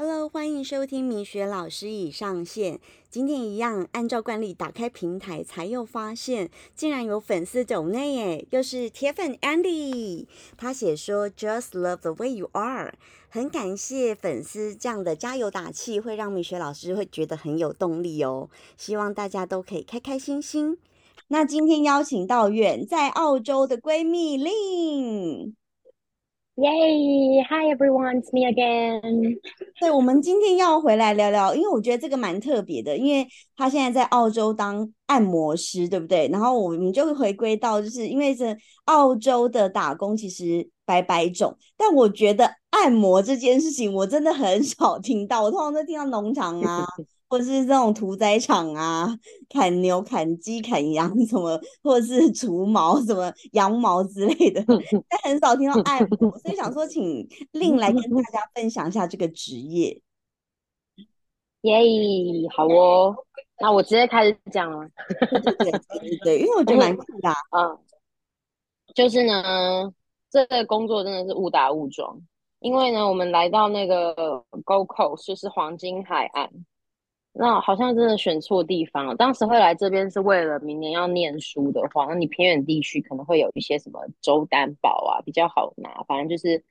Hello，欢迎收听米雪老师已上线。今天一样，按照惯例打开平台，才又发现竟然有粉丝走内耶，又是铁粉 Andy。他写说：“Just love the way you are。”很感谢粉丝这样的加油打气，会让米雪老师会觉得很有动力哦。希望大家都可以开开心心。那今天邀请到远在澳洲的闺蜜令。Yay! Hi everyone, it's me again. 对，我们今天要回来聊聊，因为我觉得这个蛮特别的，因为他现在在澳洲当按摩师，对不对？然后我们就会回归到，就是因为这澳洲的打工其实百百种，但我觉得按摩这件事情我真的很少听到，我通常都听到农场啊。或者是这种屠宰场啊，砍牛、砍鸡、砍羊什么，或者是除毛什么羊毛之类的，但很少听到按摩，所以想说请令来跟大家分享一下这个职业。耶，好哦，那我直接开始讲了。对对对，因为我觉得蛮酷的。嗯，就是呢，这个工作真的是误打误撞，因为呢，我们来到那个 Gold Coast，就是黄金海岸。那好像真的选错地方了。当时会来这边是为了明年要念书的话，那你偏远地区可能会有一些什么州担保啊，比较好拿。反正就是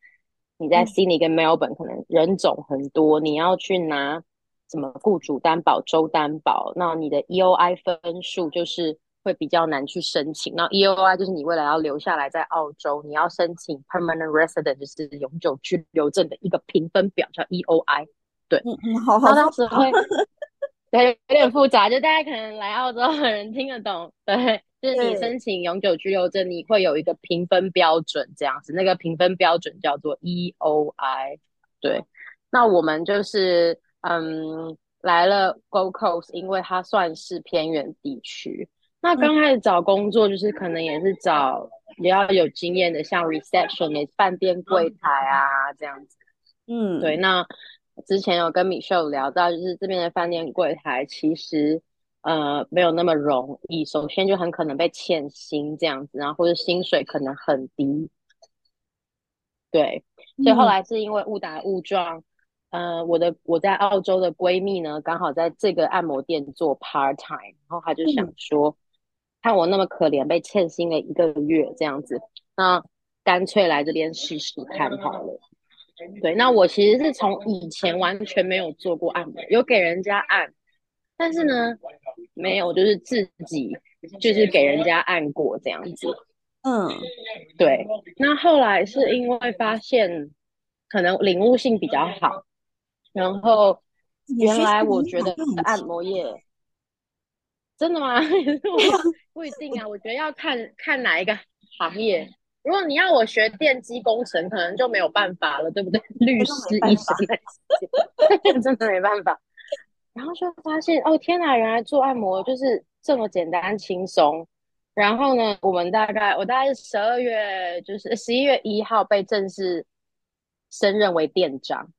你在悉尼跟 Melbourne 可能人种很多，你要去拿什么雇主担保、州担保，那你的 EOI 分数就是会比较难去申请。那 EOI 就是你未来要留下来在澳洲，你要申请 Permanent Resident 就是永久居留证的一个评分表叫 EOI。对，嗯嗯，好好，当时会。对，有点复杂，就大家可能来澳洲的人听得懂。对，就是你申请永久居留证，你会有一个评分标准，这样子，那个评分标准叫做 EOI。对，那我们就是嗯来了 Gold Coast，因为它算是偏远地区。那刚开始找工作，就是可能也是找比较有经验的，像 reception 饭店柜台啊这样子。嗯，对，那。之前有跟米秀聊到，就是这边的饭店柜台其实呃没有那么容易。首先就很可能被欠薪这样子，然后或者薪水可能很低。对，所以后来是因为误打误撞，呃，我的我在澳洲的闺蜜呢，刚好在这个按摩店做 part time，然后她就想说，看我那么可怜，被欠薪了一个月这样子，那干脆来这边试试看好了。对，那我其实是从以前完全没有做过按摩，有给人家按，但是呢，没有就是自己就是给人家按过这样子。嗯，对。那后来是因为发现可能领悟性比较好，然后原来我觉得按摩业真的吗？不一定啊，我觉得要看看哪一个行业。如果你要我学电机工程，可能就没有办法了，对不对？律师、医生真的没办法。然后就发现，哦天哪，原来做按摩就是这么简单轻松。然后呢，我们大概我大概是十二月，就是十一月一号被正式升任为店长，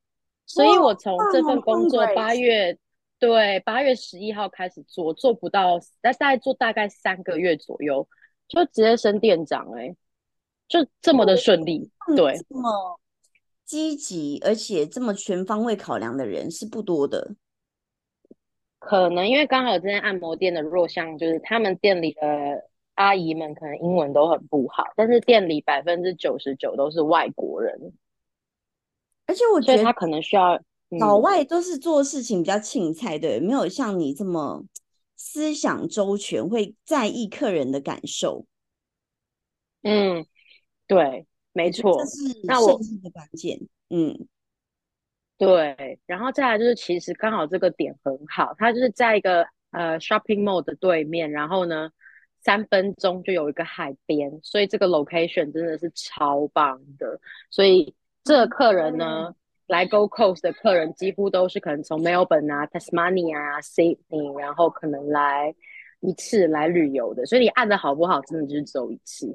所以我从这份工作八月对八月十一号开始做，做不到，但大概做大概三个月左右，就直接升店长哎。就这么的顺利，对，这么积极，而且这么全方位考量的人是不多的。可能因为刚好这间按摩店的弱项就是他们店里的阿姨们可能英文都很不好，但是店里百分之九十九都是外国人，而且我觉得他可能需要老外都是做事情比较轻菜对，没有像你这么思想周全，会在意客人的感受。嗯。对，没错，这是那我的关键。嗯，对，然后再来就是，其实刚好这个点很好，它就是在一个呃 shopping mall 的对面，然后呢，三分钟就有一个海边，所以这个 location 真的是超棒的。所以这客人呢，来 Go Coast 的客人几乎都是可能从 Melbourne 啊、Tasmania 啊、Sydney，然后可能来一次来旅游的。所以你按的好不好，真的就是走一次。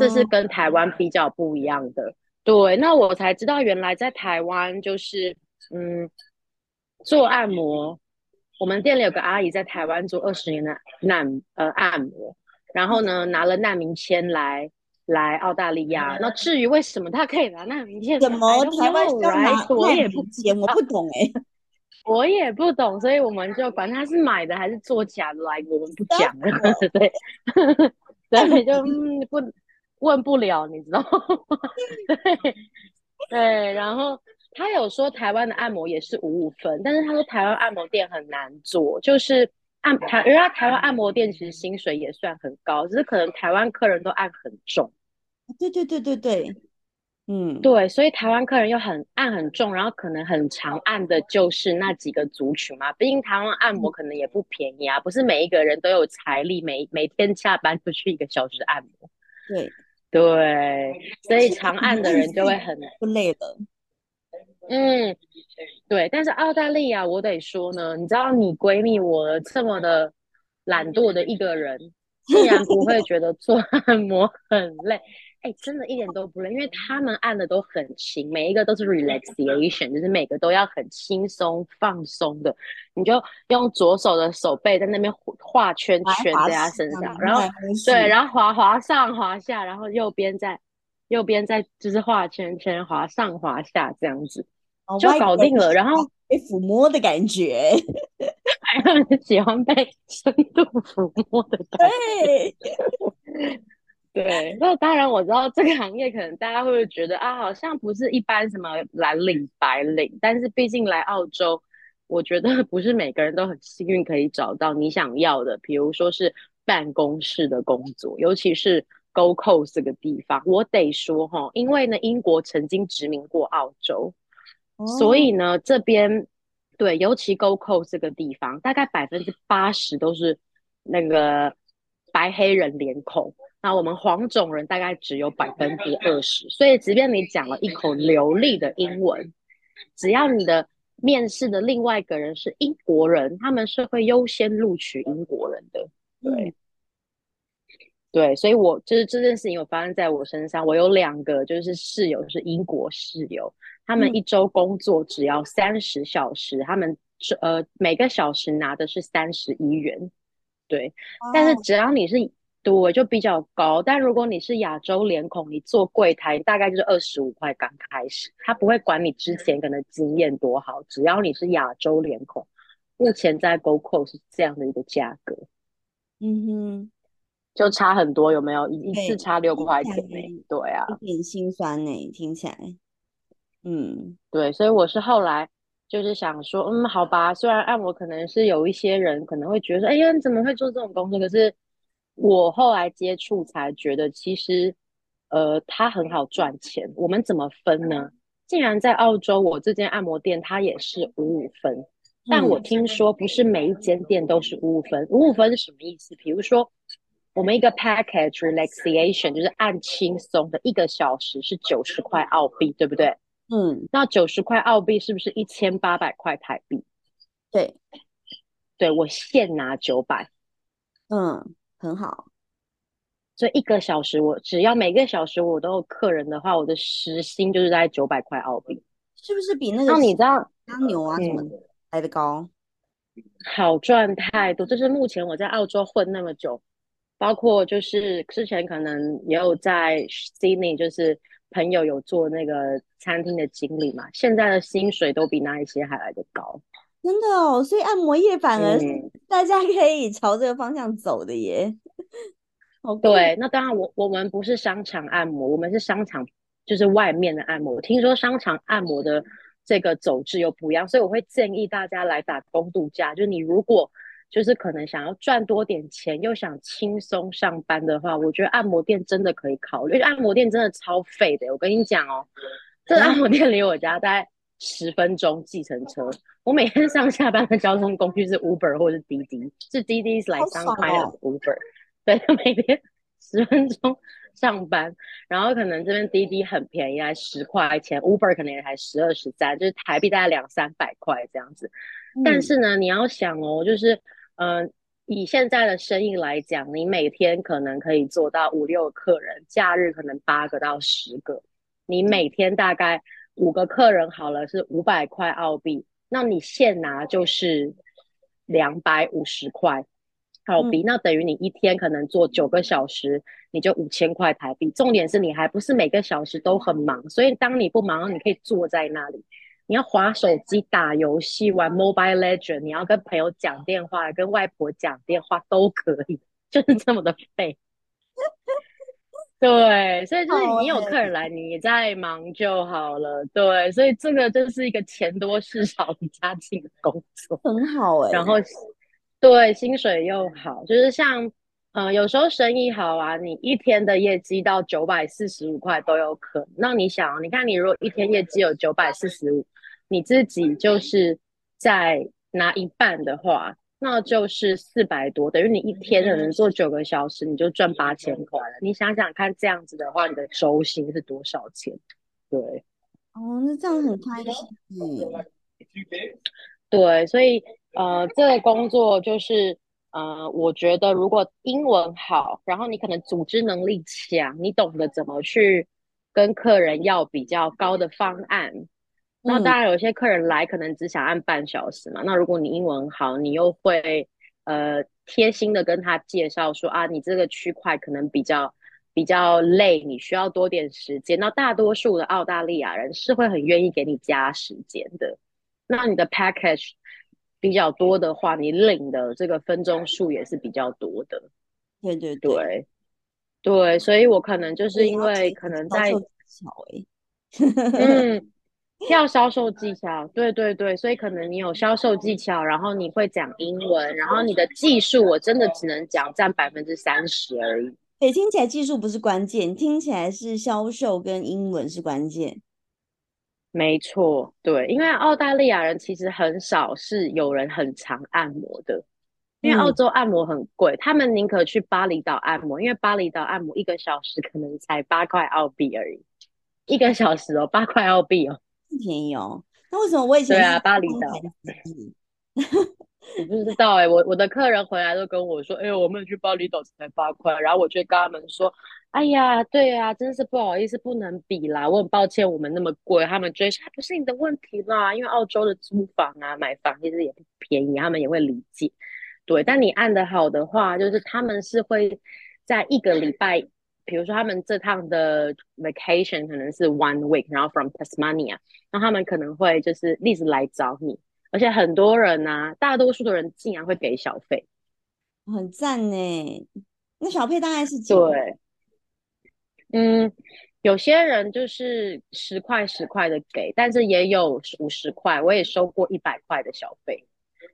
这是跟台湾比较不一样的，对。那我才知道，原来在台湾就是，嗯，做按摩。我们店里有个阿姨在台湾做二十年的难呃按摩，然后呢拿了难民签来来澳大利亚。那至于为什么他可以拿难民签，怎么台湾需要拿我也不签？我不懂哎，我也不懂，所以我们就管他是买的还是做假的来，我们不讲了。对，所以就嗯不问不了，你知道吗？对对，然后。他有说台湾的按摩也是五五分，但是他说台湾按摩店很难做，就是按台，人家台湾按摩店其实薪水也算很高，只是可能台湾客人都按很重。对对对对对，嗯，对，所以台湾客人又很按很重，然后可能很长按的就是那几个族群嘛，毕竟台湾按摩可能也不便宜啊，不是每一个人都有财力，每每天下班就去一个小时按摩。对对，所以长按的人就会很不累的。嗯，对，但是澳大利亚，我得说呢，你知道，你闺蜜我这么的懒惰的一个人，竟然不会觉得做按摩很累，哎，真的一点都不累，因为他们按的都很轻，每一个都是 relaxation，就是每个都要很轻松放松的，你就用左手的手背在那边画圈圈在他身上，然后对，然后滑滑上滑下，然后右边在右边再就是画圈圈，滑上滑下这样子。就搞定了，然后被抚摸的感觉，喜欢被深度抚摸的感觉。对，那当然我知道这个行业可能大家会觉得啊，好像不是一般什么蓝领白领，但是毕竟来澳洲，我觉得不是每个人都很幸运可以找到你想要的，比如说是办公室的工作，尤其是 Go Coast 这个地方，我得说哈，因为呢，英国曾经殖民过澳洲。所以呢，这边对，尤其 GoCo 这个地方，大概百分之八十都是那个白黑人脸孔，那我们黄种人大概只有百分之二十。所以，即便你讲了一口流利的英文，只要你的面试的另外一个人是英国人，他们是会优先录取英国人的。对，对，所以我就是这件事情有发生在我身上，我有两个就是室友是英国室友。他们一周工作只要三十小时，他们是呃每个小时拿的是三十一元，对。但是只要你是对就比较高，但如果你是亚洲脸孔，你做柜台大概就是二十五块刚开始，他不会管你之前可能经验多好，只要你是亚洲脸孔，目前在 GoCo 是这样的一个价格，嗯哼，就差很多，有没有？一次差六块钱呢？对啊，有点心酸呢，听起来。嗯，对，所以我是后来就是想说，嗯，好吧，虽然按摩可能是有一些人可能会觉得说，哎呀，你怎么会做这种工作？可是我后来接触才觉得，其实呃，它很好赚钱。我们怎么分呢？竟然在澳洲，我这间按摩店它也是五五分，但我听说不是每一间店都是五五分。五五分是什么意思？比如说我们一个 package relaxation 就是按轻松的一个小时是九十块澳币，对不对？嗯，那九十块澳币是不是一千八百块台币？对，对我现拿九百，嗯，很好。所以一个小时，我只要每个小时我都有客人的话，我的时薪就是在九百块澳币，是不是比那个？那你知道当牛啊什么来的高？好赚太多，这是目前我在澳洲混那么久，包括就是之前可能也有在 Sydney，就是。朋友有做那个餐厅的经理嘛？现在的薪水都比那一些还来得高，真的哦。所以按摩业反而大家可以朝这个方向走的耶。对，那当然我我们不是商场按摩，我们是商场就是外面的按摩。听说商场按摩的这个走势又不一样，所以我会建议大家来打工度假。就你如果就是可能想要赚多点钱，又想轻松上班的话，我觉得按摩店真的可以考虑。按摩店真的超费的，我跟你讲哦，这按摩店离我家大概十分钟，计程车。我每天上下班的交通工具是 Uber 或者是滴滴，是滴滴来上开的 Uber。对，每天十分钟上班，然后可能这边滴滴很便宜，才十块钱，Uber 可能也才十二十三，就是台币大概两三百块这样子。但是呢，你要想哦，就是。嗯，以现在的生意来讲，你每天可能可以做到五六个客人，假日可能八个到十个。你每天大概五个客人好了，是五百块澳币，那你现拿就是两百五十块。好比那等于你一天可能做九个小时，你就五千块台币。重点是你还不是每个小时都很忙，所以当你不忙，你可以坐在那里，你要划手机、打游戏、玩 Mobile Legend，你要跟朋友讲电话、跟外婆讲电话都可以，就是这么的废。对，所以就是你有客人来，你在忙就好了。对，所以这个就是一个钱多事少离家近的工作，很好哎。然后。对，薪水又好，就是像，呃，有时候生意好啊，你一天的业绩到九百四十五块都有可能。那你想，你看你如果一天业绩有九百四十五，你自己就是在拿一半的话，那就是四百多，等于你一天可能做九个小时，你就赚八千块了。你想想看，这样子的话，你的周薪是多少钱？对，哦，那这样很开心。对，所以。呃，这个工作就是，呃，我觉得如果英文好，然后你可能组织能力强，你懂得怎么去跟客人要比较高的方案。那当然，有些客人来可能只想按半小时嘛。那如果你英文好，你又会呃贴心的跟他介绍说啊，你这个区块可能比较比较累，你需要多点时间。那大多数的澳大利亚人是会很愿意给你加时间的。那你的 package。比较多的话，你领的这个分钟数也是比较多的。对对对对，所以我可能就是因为可能在 嗯，要销售技巧，对对对，所以可能你有销售技巧，然后你会讲英文，然后你的技术我真的只能讲占百分之三十而已。对，听起来技术不是关键，听起来是销售跟英文是关键。没错，对，因为澳大利亚人其实很少是有人很常按摩的，因为澳洲按摩很贵，他们宁可去巴厘岛按摩，因为巴厘岛按摩一个小时可能才八块澳币而已，一个小时哦，八块澳币哦，不便宜哦。那为什么我以前对啊，巴厘岛？我不知道哎，我我的客人回来都跟我说，哎，我们去巴厘岛才八块，然后我就跟他们说。哎呀，对啊，真是不好意思，不能比啦。我很抱歉，我们那么贵，他们追不是你的问题啦。因为澳洲的租房啊、买房其实也不便宜，他们也会理解。对，但你按的好的话，就是他们是会在一个礼拜，比如说他们这趟的 vacation 可能是 one week，然后 from Tasmania，那他们可能会就是一直来找你，而且很多人啊，大多数的人竟然会给小费，很赞呢。那小费大概是对。嗯，有些人就是十块十块的给，但是也有五十块，我也收过一百块的小费。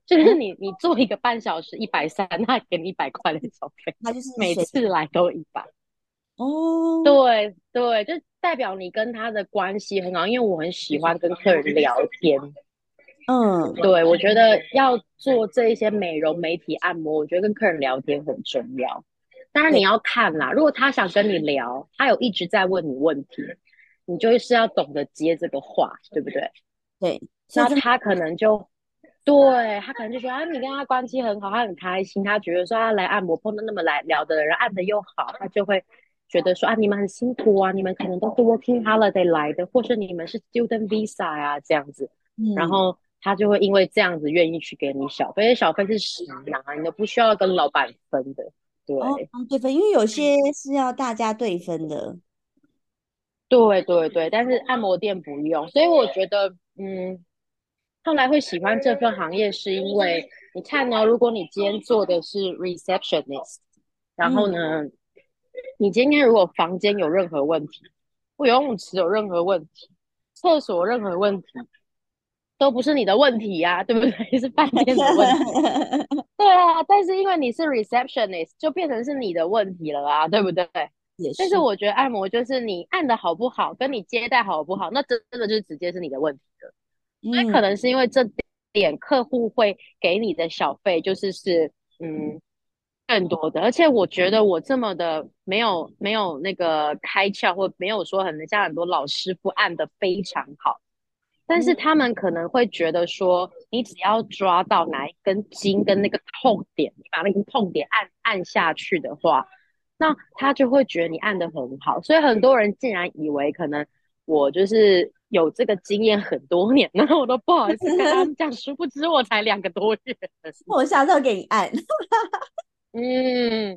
就是你你做一个半小时一百三，他给你一百块的小费，他就是每次来都一百。哦，对对，就代表你跟他的关系很好，因为我很喜欢跟客人聊天。嗯，对，我觉得要做这一些美容、媒体、按摩，我觉得跟客人聊天很重要。当然你要看啦，如果他想跟你聊，他有一直在问你问题，你就是要懂得接这个话，对不对？对，那他可能就，对他可能就觉得啊，你跟他关系很好，他很开心，他觉得说他来按摩碰到那么来聊的人，按的又好，他就会觉得说啊，你们很辛苦啊，你们可能都是 working holiday 来的，或是你们是 student visa 啊这样子，然后他就会因为这样子愿意去给你小费，小费是实拿，你都不需要跟老板分的。对，对分，因为有些是要大家对分的。对对对，但是按摩店不用，所以我觉得，嗯，后来会喜欢这份行业，是因为你看呢，如果你今天做的是 receptionist，然后呢，你今天如果房间有任何问题，游泳池有任何问题，厕所任何问题。都不是你的问题呀，对不对？是饭店的问题。对啊，但是因为你是 receptionist，就变成是你的问题了啊，对不对？也是。但是我觉得按摩就是你按的好不好，跟你接待好不好，那真的就是直接是你的问题了。所以可能是因为这点，客户会给你的小费就是是嗯更多的。而且我觉得我这么的没有没有那个开窍，或没有说很像很多老师傅按的非常好。但是他们可能会觉得说，你只要抓到哪一根筋跟那个痛点，你把那个痛点按按下去的话，那他就会觉得你按的很好。所以很多人竟然以为可能我就是有这个经验很多年，然后我都不好意思跟他们讲，殊不知我才两个多月。我下次要给你按。嗯，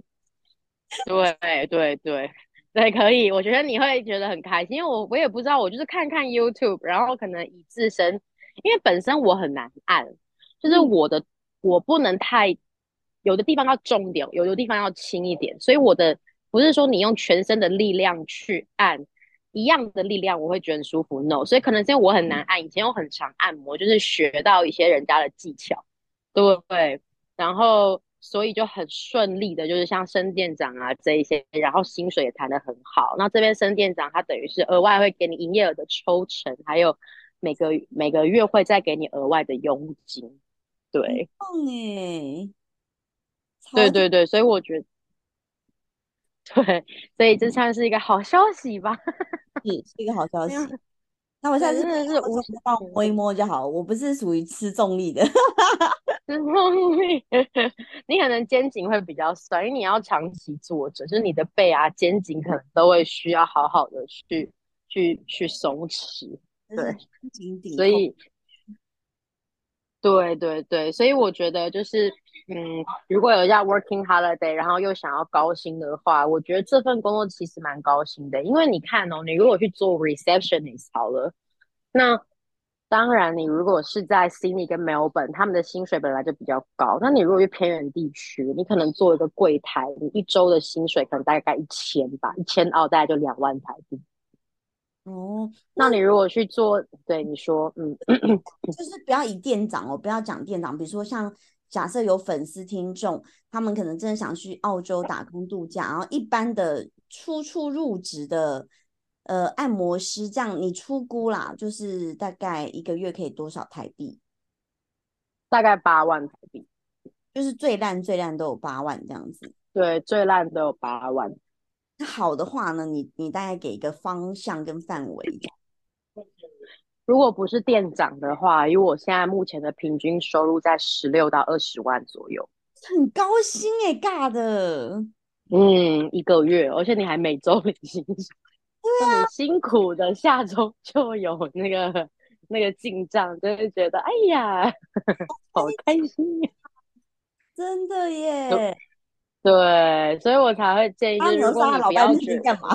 对对对对，可以。我觉得你会觉得很开心，因为我我也不知道，我就是看看 YouTube，然后可能以自身，因为本身我很难按，就是嗯我的我不能太有的地方要重一点，有的地方要轻一点，所以我的不是说你用全身的力量去按一样的力量，我会觉得很舒服。No，所以可能是因为我很难按，以前我很常按摩，就是学到一些人家的技巧，对，然后所以就很顺利的，就是像升店长啊这一些，然后薪水也谈得很好。那这边升店长他等于是额外会给你营业额的抽成，还有每个每个月会再给你额外的佣金。对，棒哎，对对对，所以我觉得对，所以这算是一个好消息吧。是是一个好消息。那我现在，真的是无想帮我摸一摸就好，我不是属于吃重力的。之后你可能肩颈会比较酸，因为你要长期坐着，就是你的背啊、肩颈可能都会需要好好的去去去松弛。就是对。所以对对对，所以我觉得就是，嗯，如果有一家 working holiday，然后又想要高薪的话，我觉得这份工作其实蛮高薪的，因为你看哦，你如果去做 receptionist 好了，那当然你如果是在 Sydney 跟 Melbourne，他们的薪水本来就比较高，那你如果去偏远地区，你可能做一个柜台，你一周的薪水可能大概一千吧，一千澳大概就两万台币。哦，那你如果去做，对你说，嗯。就是不要以店长哦，不要讲店长。比如说像假设有粉丝听众，他们可能真的想去澳洲打工度假，然后一般的初初入职的呃按摩师，这样你出估啦，就是大概一个月可以多少台币？大概八万台币，就是最烂最烂都有八万这样子。对，最烂都有八万。那好的话呢，你你大概给一个方向跟范围。如果不是店长的话，以我现在目前的平均收入在十六到二十万左右。很高薪哎、尬的。嗯，一个月，而且你还每周领薪水，对那你辛苦的下周就有那个那个进账，就会觉得哎呀，好开心呀！真的耶！对，所以我才会建议，就是如果你不要觉得是干嘛？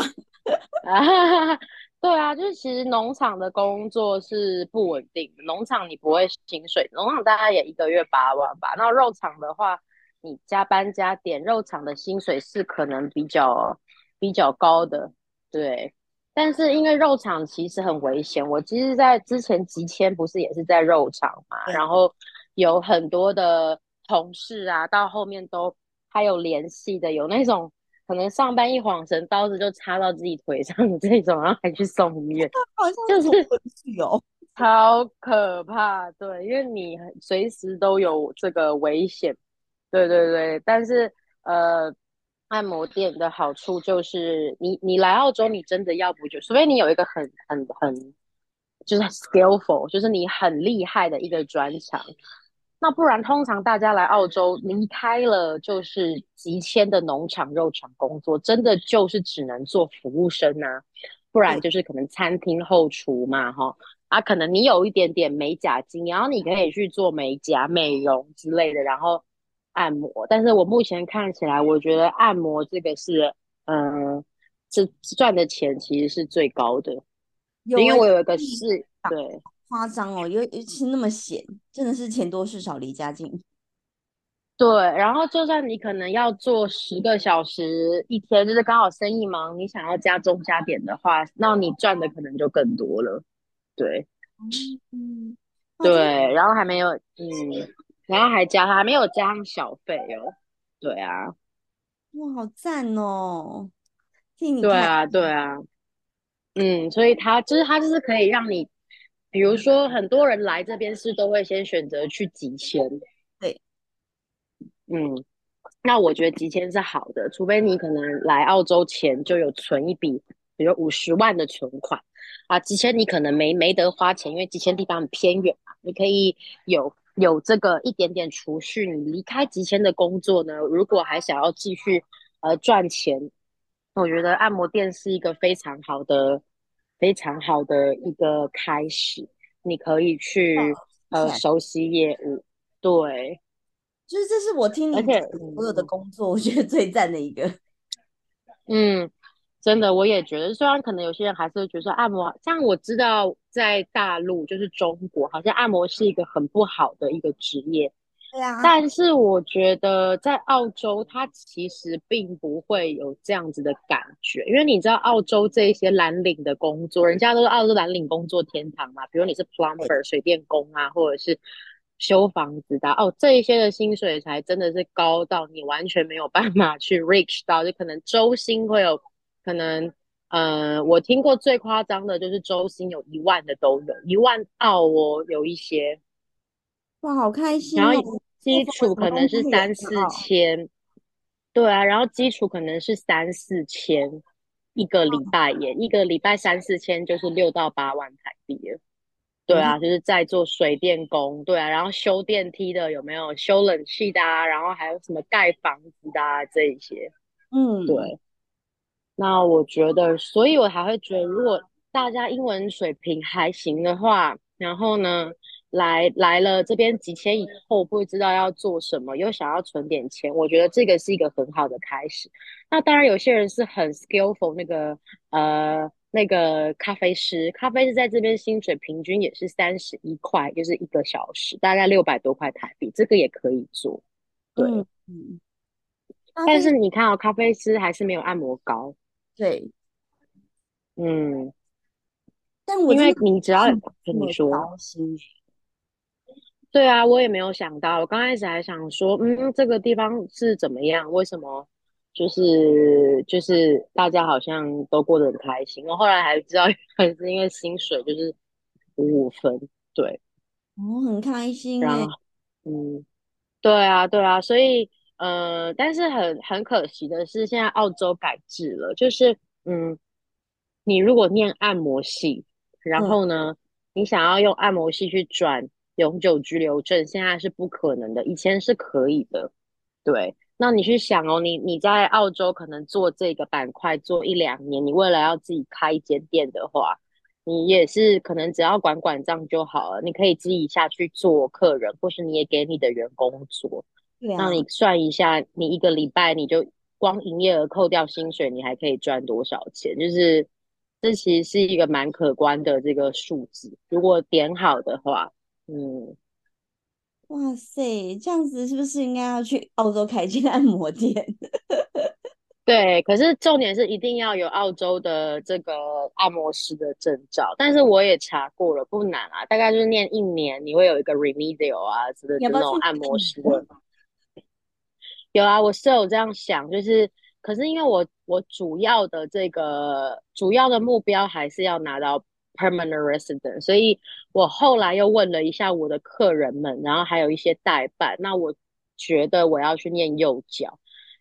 啊，对啊，就是其实农场的工作是不稳定的，农场你不会薪水，农场大概也一个月八万吧。那肉场的话，你加班加点，肉场的薪水是可能比较比较高的，对。但是因为肉场其实很危险，我其实，在之前集签不是也是在肉场嘛，然后有很多的同事啊，到后面都还有联系的，有那种。可能上班一晃神，刀子就插到自己腿上的这种，然后还去送医院，好像就是回去哦。超可怕。对，因为你随时都有这个危险。对对对，但是呃，按摩店的好处就是你你来澳洲，你真的要不就，除非你有一个很很很就是 skillful，就是你很厉害的一个专长。那不然，通常大家来澳洲离开了就是几千的农场、肉场工作，真的就是只能做服务生啊，不然就是可能餐厅后厨嘛，哈啊，可能你有一点点美甲经验，然后你可以去做美甲、美容之类的，然后按摩。但是我目前看起来，我觉得按摩这个是，嗯、这赚的钱其实是最高的，因为我有一个你是，对。夸张哦，尤尤其那么闲，真的是钱多事少离家近。对，然后就算你可能要做十个小时一天，就是刚好生意忙，你想要加钟加点的话，那你赚的可能就更多了。对嗯，对，然后还没有，嗯，然后还加还没有加上小费哦。对啊，哇，好赞哦！替你对啊，对啊，嗯，所以他就是他就是可以让你，比如说很多人来这边是都会先选择去集签，对，嗯，那我觉得集签是好的，除非你可能来澳洲前就有存一笔，比如五十万的存款啊，集签你可能没没得花钱，因为集签地方很偏远嘛，你可以有有这个一点点储蓄。你离开集签的工作呢，如果还想要继续呃赚钱，我觉得按摩店是一个非常好的、非常好的一个开始，你可以去呃熟悉业务，对。就是这是我听你而且所有的工作，我觉得最赞的一个。嗯，真的，我也觉得，虽然可能有些人还是会觉得说按摩，像我知道在大陆就是中国，好像按摩是一个很不好的一个职业。对啊，但是我觉得在澳洲，它其实并不会有这样子的感觉，因为你知道澳洲这一些蓝领的工作，人家都是澳洲蓝领工作天堂嘛，比如你是 plumber 水电工啊，或者是修房子的哦，这一些的薪水才真的是高到你完全没有办法去 reach 到，就可能周薪会有可能，呃，我听过最夸张的就是周薪有一万的都有，一万澳哦，有一些。哇，好开心！然后基础可能是三四千，对啊，然后基础可能是三四千一个礼拜耶，一个礼拜三四千就是六到八万台币了对啊，就是在做水电工，对啊，然后修电梯的有没有修冷气的啊？然后还有什么盖房子的啊这一些，嗯，对。那我觉得，所以我还会觉得，如果大家英文水平还行的话，然后呢？来来了这边几千以后，不知道要做什么，又想要存点钱，我觉得这个是一个很好的开始。那当然，有些人是很 skillful，那个呃那个咖啡师，咖啡师在这边薪水平均也是三十一块，就是一个小时，大概六百多块台币，这个也可以做。对，嗯。但是你看哦，咖啡师还是没有按摩高。对，嗯。但我因为你只要跟你说。对啊，我也没有想到。我刚开始还想说，嗯，这个地方是怎么样？为什么就是就是大家好像都过得很开心？我后来还知道，还是因为薪水就是五五分。对，哦很开心。然后，嗯，对啊，对啊。所以，呃，但是很很可惜的是，现在澳洲改制了，就是嗯，你如果念按摩系，然后呢，你想要用按摩系去转。永久居留证现在是不可能的，以前是可以的。对，那你去想哦，你你在澳洲可能做这个板块做一两年，你未来要自己开一间店的话，你也是可能只要管管账就好了。你可以自己下去做客人，或是你也给你的员工做。对啊。那你算一下，你一个礼拜你就光营业额扣掉薪水，你还可以赚多少钱？就是这其实是一个蛮可观的这个数字。如果点好的话。嗯，哇塞，这样子是不是应该要去澳洲开间按摩店？对，可是重点是一定要有澳洲的这个按摩师的证照。但是我也查过了，不难啊，大概就是念一年，你会有一个 remedial 啊之类的那种按摩师的。有啊，我是有这样想，就是，可是因为我我主要的这个主要的目标还是要拿到。Permanent resident，所以我后来又问了一下我的客人们，然后还有一些代办。那我觉得我要去念幼教，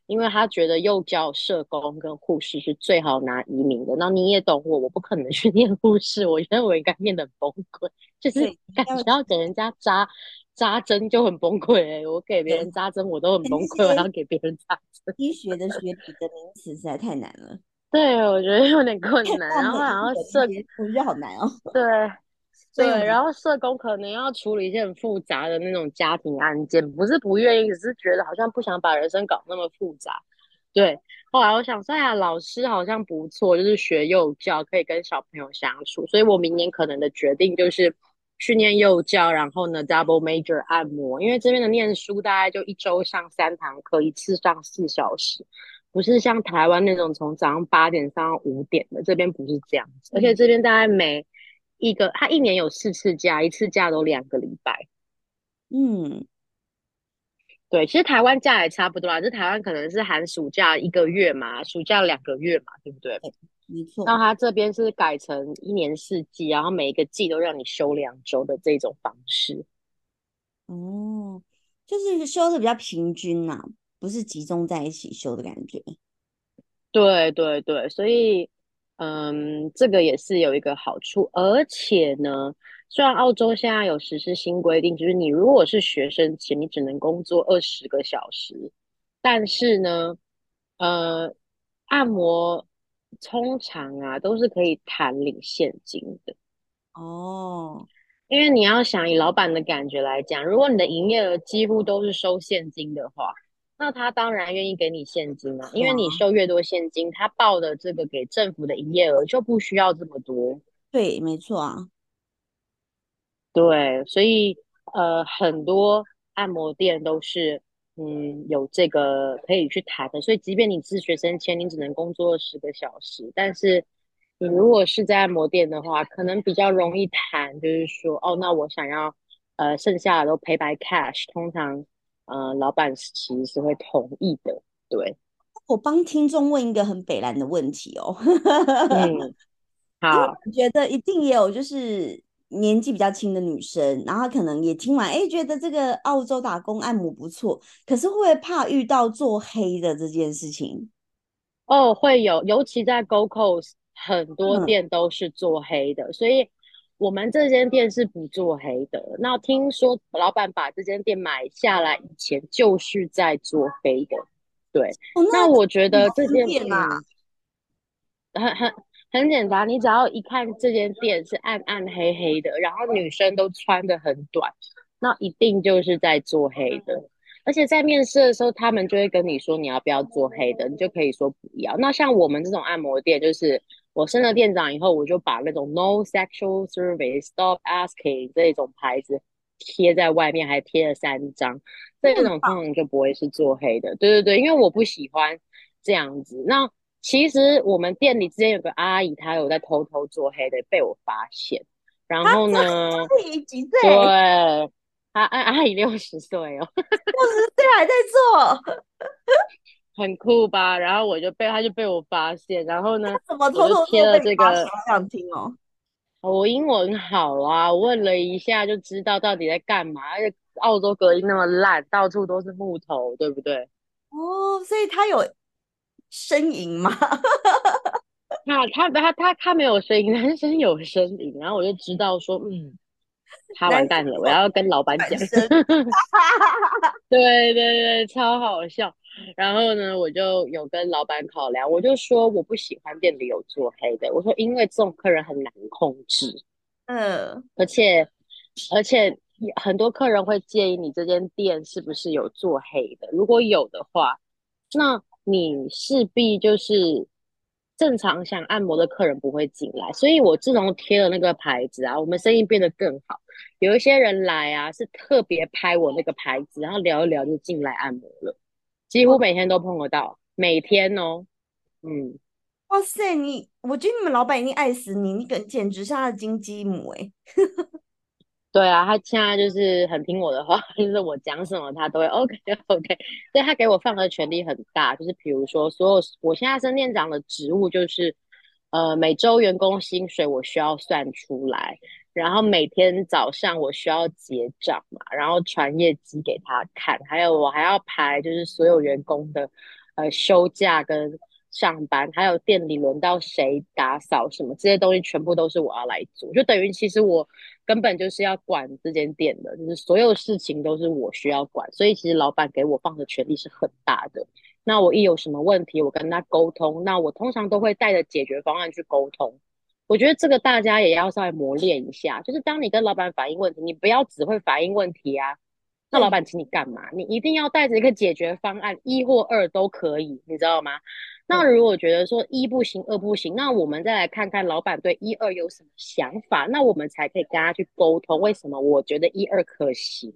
因为他觉得幼教社工跟护士是最好拿移民的。那你也懂我，我不可能去 念护士，我觉得我应该念的崩溃，就是感觉要给人家扎扎针就很崩溃。哎，我给别人扎针我都很崩溃，我要给别人扎针。医学的学理的名词实在太难了。对，我觉得有点困难，然后然后社我觉得好难哦。对，对，然后社工可能要处理一些很复杂的那种家庭案件，不是不愿意，只是觉得好像不想把人生搞那么复杂。对，后来我想说呀，老师好像不错，就是学幼教可以跟小朋友相处，所以我明年可能的决定就是去念幼教，然后呢 double major 按摩，因为这边的念书大概就一周上三堂课，一次上四小时。不是像台湾那种从早上八点上到五点的，这边不是这样子，而且这边大概每一个他一年有四次假，一次假都两个礼拜。嗯，对，其实台湾假也差不多啦，就台湾可能是寒暑假一个月嘛，暑假两个月嘛，对不对？没错。那他这边是改成一年四季，然后每一个季都让你休两周的这种方式。哦，就是休的比较平均呐。不是集中在一起休的感觉，对对对，所以嗯，这个也是有一个好处，而且呢，虽然澳洲现在有实施新规定，就是你如果是学生前，你只能工作二十个小时，但是呢，呃，按摩通常啊都是可以谈领现金的哦。因为你要想以老板的感觉来讲，如果你的营业额几乎都是收现金的话，那他当然愿意给你现金啊。因为你收越多现金，他报的这个给政府的营业额就不需要这么多。对，没错啊。对，所以呃，很多按摩店都是嗯有这个可以去谈的。所以即便你是学生签，你只能工作十个小时，但是。你如果是在按摩店的话，可能比较容易谈，就是说，哦，那我想要，呃，剩下的都赔白 cash，通常，呃，老板其实是会同意的。对，我帮听众问一个很北蓝的问题哦。嗯，好，我觉得一定也有，就是年纪比较轻的女生，然后可能也听完，哎，觉得这个澳洲打工按摩不错，可是会不会怕遇到做黑的这件事情？哦，会有，尤其在 Go Coast。很多店都是做黑的，所以我们这间店是不做黑的。那听说老板把这间店买下来以前，就是在做黑的。对，那我觉得这间店很很很简单，你只要一看这间店是暗暗黑黑的，然后女生都穿的很短，那一定就是在做黑的。而且在面试的时候，他们就会跟你说你要不要做黑的，你就可以说不要。那像我们这种按摩店，就是我升了店长以后，我就把那种 No Sexual Service Stop Asking 这种牌子贴在外面，还贴了三张。这种通常就不会是做黑的。对对对，因为我不喜欢这样子。那其实我们店里之前有个阿姨，她有在偷偷做黑的，被我发现。然后呢？几岁？对。阿阿阿姨六十岁哦，六十岁还在做，很酷吧？然后我就被她就被我发现，然后呢，怎么偷偷贴了这个？想听哦。我英文好啊，问了一下就知道到底在干嘛。而且澳洲隔音那么烂，到处都是木头，对不对？哦，所以他有呻吟吗？那他他他他没有呻吟，男生有呻吟，然后我就知道说，嗯。他完蛋了，我要跟老板讲。对对对，超好笑。然后呢，我就有跟老板考量，我就说我不喜欢店里有做黑的。我说因为这种客人很难控制，嗯，而且而且很多客人会介意你这间店是不是有做黑的。如果有的话，那你势必就是。正常想按摩的客人不会进来，所以我自从贴了那个牌子啊，我们生意变得更好。有一些人来啊，是特别拍我那个牌子，然后聊一聊就进来按摩了，几乎每天都碰得到，每天哦，嗯，哇塞，你，我觉得你们老板一定爱死你，你简简直是他的金鸡母哎。对啊，他现在就是很听我的话，就是我讲什么他都会 OK OK，所以他给我放的权利很大，就是比如说所有我现在升店长的职务就是，呃，每周员工薪水我需要算出来，然后每天早上我需要结账嘛，然后传业绩给他看，还有我还要排就是所有员工的呃休假跟。上班还有店里轮到谁打扫什么这些东西，全部都是我要来做，就等于其实我根本就是要管这间店的，就是所有事情都是我需要管，所以其实老板给我放的权利是很大的。那我一有什么问题，我跟他沟通，那我通常都会带着解决方案去沟通。我觉得这个大家也要稍微磨练一下，就是当你跟老板反映问题，你不要只会反映问题啊，那老板请你干嘛？你一定要带着一个解决方案，一或二都可以，你知道吗？那如果觉得说一不行，二不行，那我们再来看看老板对一二有什么想法，那我们才可以跟他去沟通，为什么我觉得一二可行，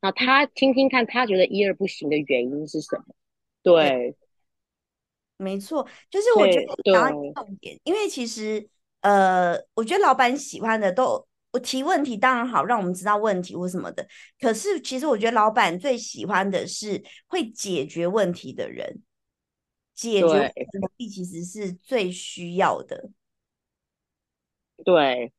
那他听听看他觉得一二不行的原因是什么？对，没错，就是我觉得答重点，因为其实呃，我觉得老板喜欢的都我提问题当然好，让我们知道问题或什么的，可是其实我觉得老板最喜欢的是会解决问题的人。解决能力其实是最需要的，对，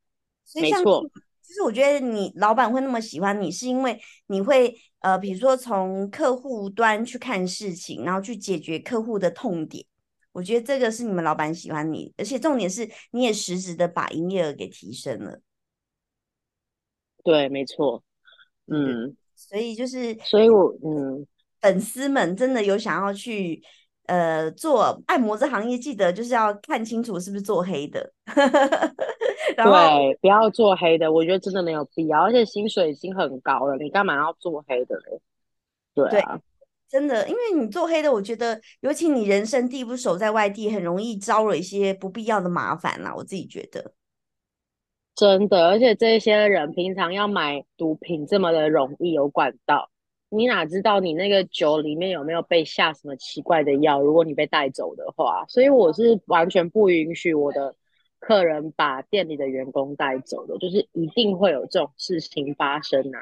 没错。其实我觉得你老板会那么喜欢你，是因为你会呃，比如说从客户端去看事情，然后去解决客户的痛点。我觉得这个是你们老板喜欢你，而且重点是你也实质的把营业额给提升了。对，没错。嗯，所以就是，所以我嗯，粉丝们真的有想要去。呃，做按摩这行业，记得就是要看清楚是不是做黑的。对，不要做黑的，我觉得真的没有必要，而且薪水已经很高了，你干嘛要做黑的嘞？对啊，真的，因为你做黑的，我觉得尤其你人生地不熟，在外地很容易招惹一些不必要的麻烦啦。我自己觉得，真的，而且这些人平常要买毒品这么的容易有管道，你哪知道你那个酒里面有没有被下什么奇怪的药？如果你被带走的话，所以我是完全不允许我的。客人把店里的员工带走的，就是一定会有这种事情发生啊，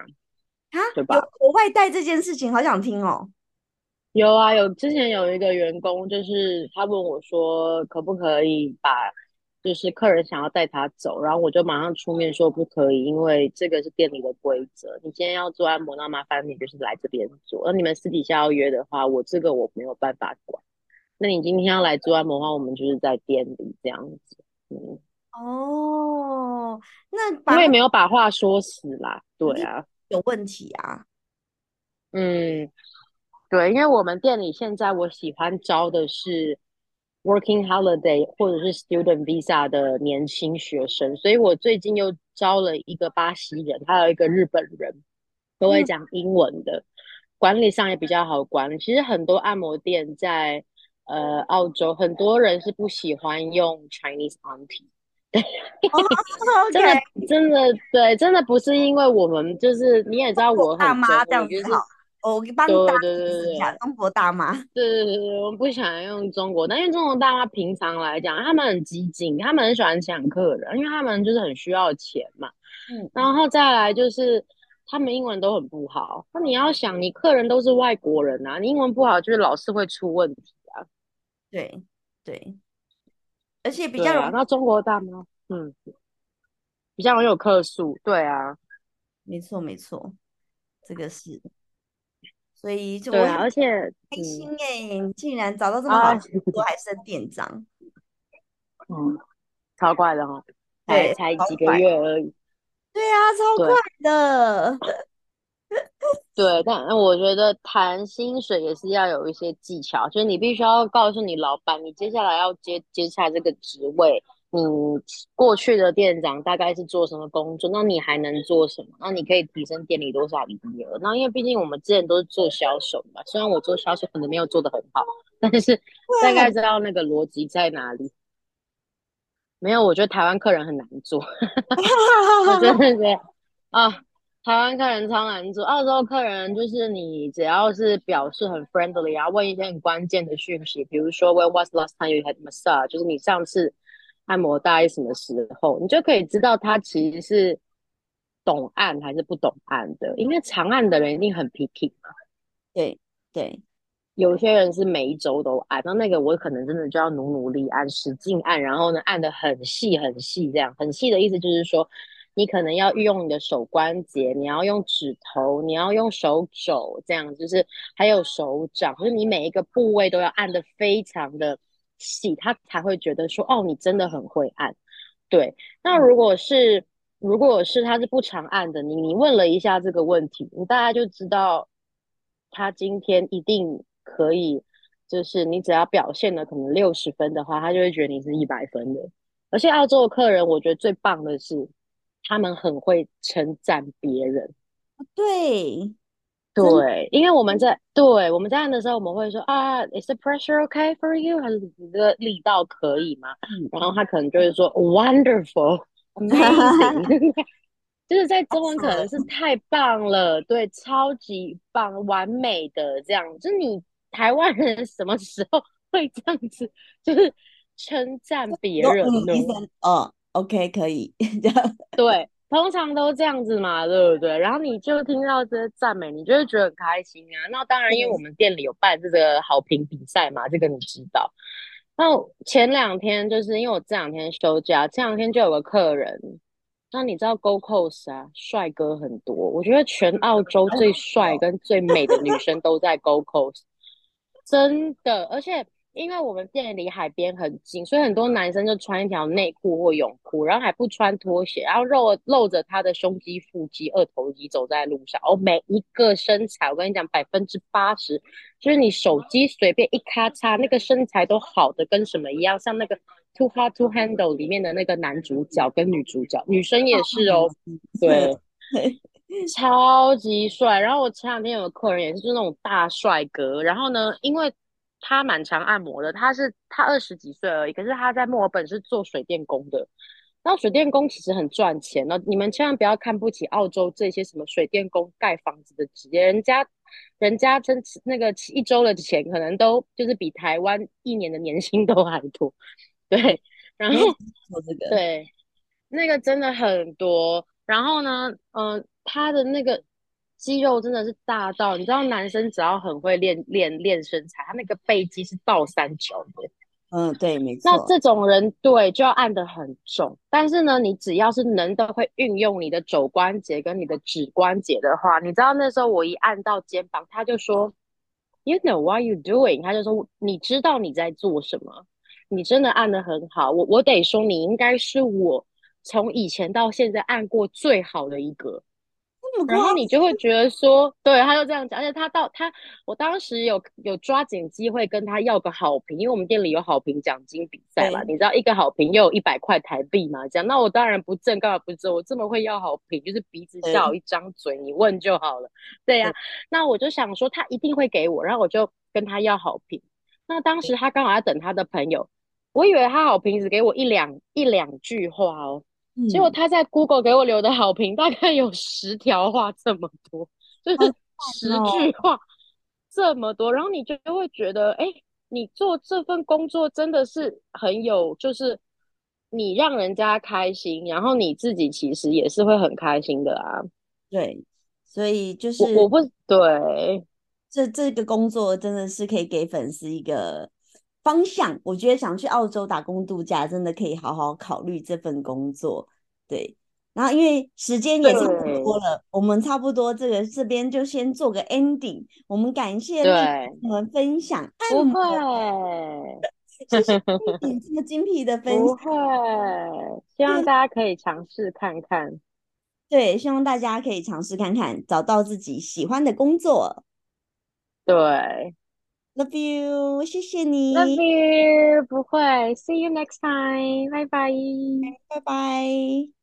啊，对吧？有外带这件事情，好想听哦。有啊，有之前有一个员工，就是他问我说，可不可以把，就是客人想要带他走，然后我就马上出面说不可以，因为这个是店里的规则。你今天要做按摩，那麻烦你就是来这边做。那你们私底下要约的话，我这个我没有办法管。那你今天要来做按摩的话，我们就是在店里这样子。嗯哦，那我也没有把话说死啦，对啊，有问题啊，嗯，对，因为我们店里现在我喜欢招的是 working holiday 或者是 student visa 的年轻学生，所以我最近又招了一个巴西人，还有一个日本人，都会讲英文的，管理上也比较好管。其实很多按摩店在。呃，澳洲很多人是不喜欢用 Chinese auntie，对，真的真的对，真的不是因为我们就是你也知道我很大妈这样子好，我帮对对对对中国大妈，对对对对，我不想用中国，但因为中国大妈平常来讲，他们很激进，他们很喜欢抢客人，因为他们就是很需要钱嘛，嗯，然后再来就是他们英文都很不好，那你要想，你客人都是外国人啊，你英文不好，就是老是会出问题啊。对对，而且比较容那中国大妈，嗯，比较容易有客诉，对啊，没错没错，这个是，所以就对啊，而且开心哎，你竟然找到这么好的工作，还升店长，嗯，超快的哈，对，才几个月而已，对啊，超快的。对，但我觉得谈薪水也是要有一些技巧，就是你必须要告诉你老板，你接下来要接接下这个职位，你过去的店长大概是做什么工作，那你还能做什么？那你可以提升店里多少营业额？那因为毕竟我们之前都是做销售嘛，虽然我做销售可能没有做的很好，但是大概知道那个逻辑在哪里。没有，我觉得台湾客人很难做，我真的觉得啊。台湾客人超难做，澳洲客人就是你只要是表示很 friendly 啊，问一些很关键的讯息，比如说 When was last time you had massage？就是你上次按摩大概什么时候，你就可以知道他其实是懂按还是不懂按的。因为长按的人一定很 picky 嘛。对对，有些人是每一周都按，那那个我可能真的就要努努力按，使劲按，然后呢按的很细很细，这样很细的意思就是说。你可能要运用你的手关节，你要用指头，你要用手肘，这样就是还有手掌，就是你每一个部位都要按的非常的细，他才会觉得说哦，你真的很会按。对，那如果是如果是他是不常按的，你你问了一下这个问题，你大家就知道他今天一定可以，就是你只要表现的可能六十分的话，他就会觉得你是一百分的。而且澳洲的客人，我觉得最棒的是。他们很会称赞别人，对，对，因为我们在对我们在按的时候，我们会说啊，Is the pressure okay for you？还是你的力道可以吗？然后他可能就会说 Wonderful，Amazing，就是在中文可能是 太棒了，对，超级棒，完美的这样。就是你台湾人什么时候会这样子，就是称赞别人呢？哦。OK，可以，对，通常都这样子嘛，对不对？然后你就听到这些赞美，你就会觉得很开心啊。那当然，因为我们店里有办这个好评比赛嘛，这个你知道。那前两天就是因为我这两天休假，这两天就有个客人，那你知道 Go Coast 啊，帅哥很多，我觉得全澳洲最帅跟最美的女生都在 Go Coast，真的，而且。因为我们店离海边很近，所以很多男生就穿一条内裤或泳裤，然后还不穿拖鞋，然后露露着他的胸肌、腹肌、二头肌走在路上。哦，每一个身材，我跟你讲，百分之八十，就是你手机随便一咔嚓，那个身材都好的跟什么一样，像那个 Too Hard to Handle 里面的那个男主角跟女主角，女生也是哦，对，超级帅。然后我前两天有个客人也是，就是那种大帅哥。然后呢，因为他蛮常按摩的，他是他二十几岁而已，可是他在墨尔本是做水电工的。然后水电工其实很赚钱，那你们千万不要看不起澳洲这些什么水电工盖房子的职业，人家人家真那个一周的钱可能都就是比台湾一年的年薪都还多，对，然后对，那个真的很多。然后呢，嗯，他的那个肌肉真的是大到，你知道，男生只要很会练练练身材，他那个背肌是倒三角的。嗯，对，没错。那这种人对就要按得很重，但是呢，你只要是能的会运用你的肘关节跟你的指关节的话，你知道那时候我一按到肩膀，他就说，You know what you doing？他就说，你知道你在做什么？你真的按得很好，我我得说，你应该是我从以前到现在按过最好的一个。然后你就会觉得说，对，他就这样讲，而且他到他，我当时有有抓紧机会跟他要个好评，因为我们店里有好评奖金比赛嘛，你知道一个好评又有一百块台币嘛，这样，那我当然不挣，干嘛不挣？我这么会要好评，就是鼻子笑一张嘴，你问就好了，对呀。那我就想说他一定会给我，然后我就跟他要好评。那当时他刚好在等他的朋友，我以为他好评只给我一两一两句话哦。结果他在 Google 给我留的好评大概有十条话这么多，就是十句话这么多，然后你就会觉得，哎，你做这份工作真的是很有，就是你让人家开心，然后你自己其实也是会很开心的啊。对，所以就是我不对这这个工作真的是可以给粉丝一个。方向，我觉得想去澳洲打工度假，真的可以好好考虑这份工作。对，然后因为时间也差不多了，我们差不多这个这边就先做个 ending。我们感谢我们分享，不会，谢谢你 这么精辟的分享，不会，希望大家可以尝试看看。对，希望大家可以尝试看看，找到自己喜欢的工作。对。Love you，谢谢你。Love you，不会。See you next time，拜拜。拜拜。